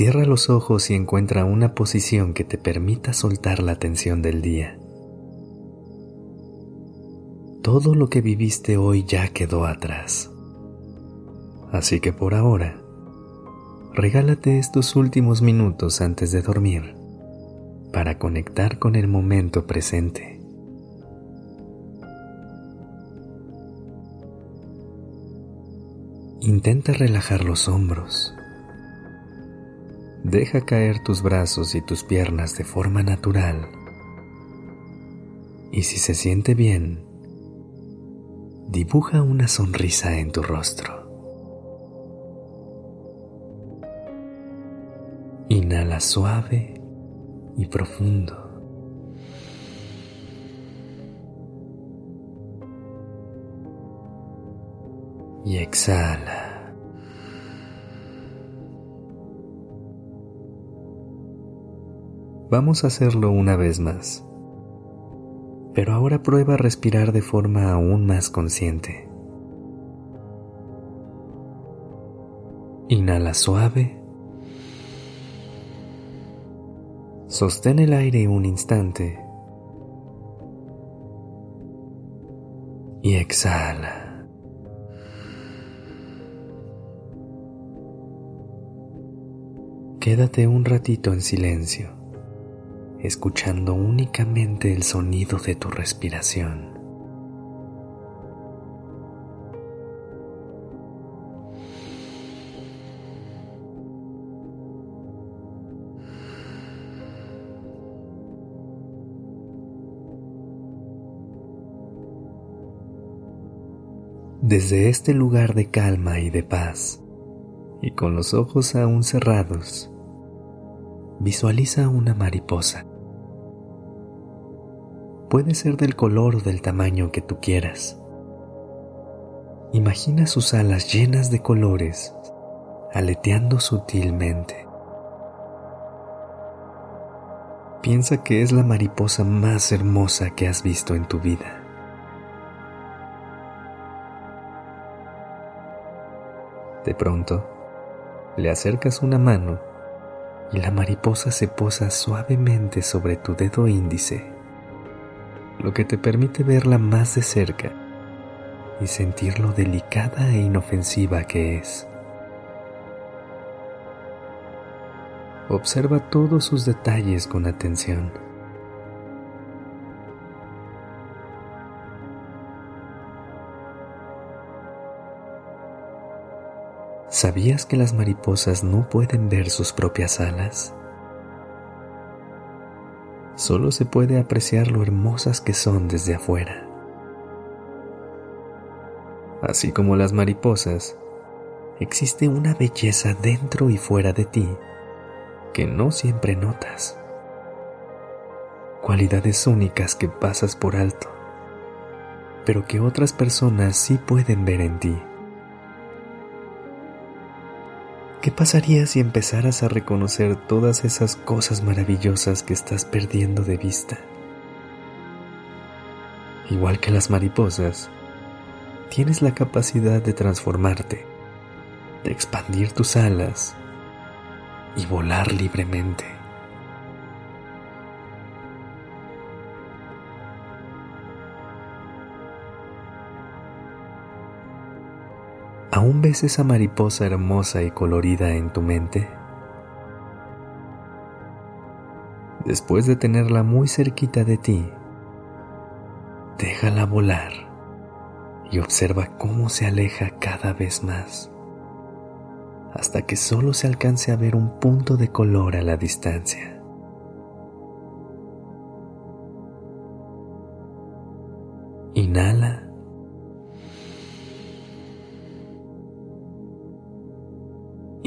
Cierra los ojos y encuentra una posición que te permita soltar la tensión del día. Todo lo que viviste hoy ya quedó atrás. Así que por ahora, regálate estos últimos minutos antes de dormir para conectar con el momento presente. Intenta relajar los hombros Deja caer tus brazos y tus piernas de forma natural. Y si se siente bien, dibuja una sonrisa en tu rostro. Inhala suave y profundo. Y exhala. Vamos a hacerlo una vez más. Pero ahora prueba a respirar de forma aún más consciente. Inhala suave. Sostén el aire un instante. Y exhala. Quédate un ratito en silencio escuchando únicamente el sonido de tu respiración. Desde este lugar de calma y de paz, y con los ojos aún cerrados, visualiza una mariposa. Puede ser del color o del tamaño que tú quieras. Imagina sus alas llenas de colores, aleteando sutilmente. Piensa que es la mariposa más hermosa que has visto en tu vida. De pronto, le acercas una mano y la mariposa se posa suavemente sobre tu dedo índice lo que te permite verla más de cerca y sentir lo delicada e inofensiva que es. Observa todos sus detalles con atención. ¿Sabías que las mariposas no pueden ver sus propias alas? Solo se puede apreciar lo hermosas que son desde afuera. Así como las mariposas, existe una belleza dentro y fuera de ti que no siempre notas. Cualidades únicas que pasas por alto, pero que otras personas sí pueden ver en ti. ¿Qué pasaría si empezaras a reconocer todas esas cosas maravillosas que estás perdiendo de vista? Igual que las mariposas, tienes la capacidad de transformarte, de expandir tus alas y volar libremente. ¿Aún ves esa mariposa hermosa y colorida en tu mente? Después de tenerla muy cerquita de ti, déjala volar y observa cómo se aleja cada vez más, hasta que solo se alcance a ver un punto de color a la distancia. Inhala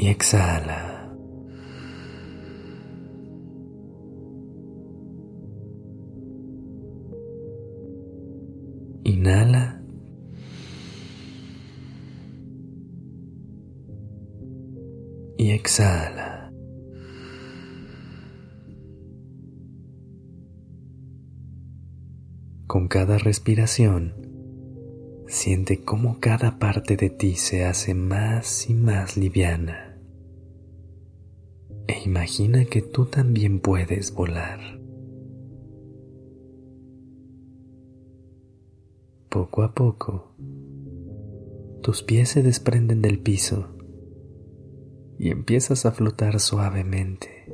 y exhala. Inhala. Y exhala. Con cada respiración, siente cómo cada parte de ti se hace más y más liviana imagina que tú también puedes volar. Poco a poco, tus pies se desprenden del piso y empiezas a flotar suavemente,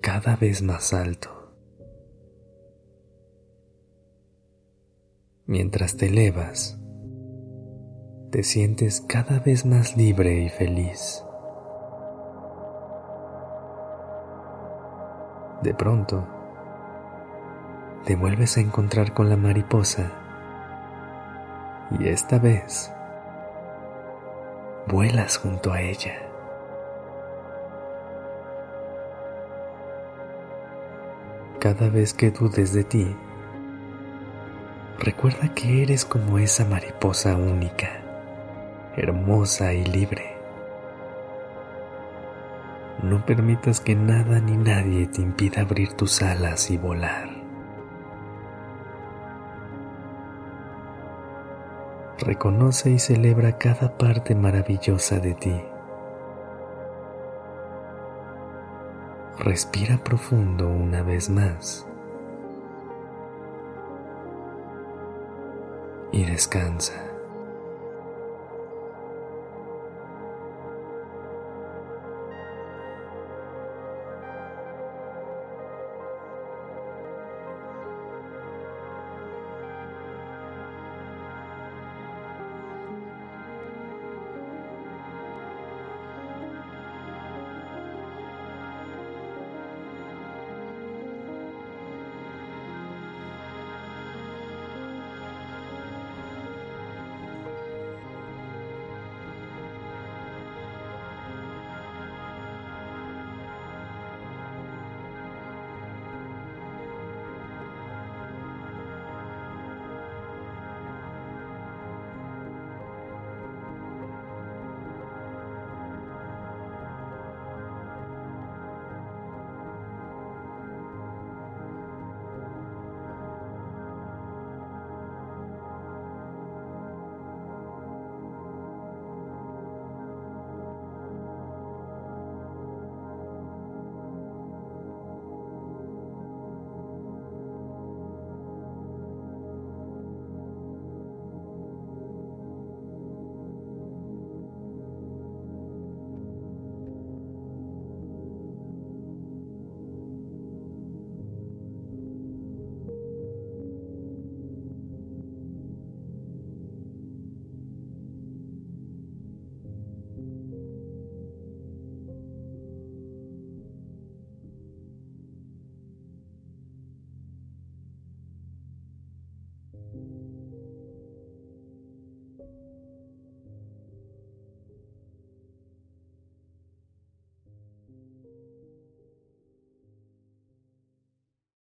cada vez más alto. Mientras te elevas, te sientes cada vez más libre y feliz. De pronto, te vuelves a encontrar con la mariposa y esta vez vuelas junto a ella. Cada vez que dudes de ti, recuerda que eres como esa mariposa única, hermosa y libre. No permitas que nada ni nadie te impida abrir tus alas y volar. Reconoce y celebra cada parte maravillosa de ti. Respira profundo una vez más. Y descansa.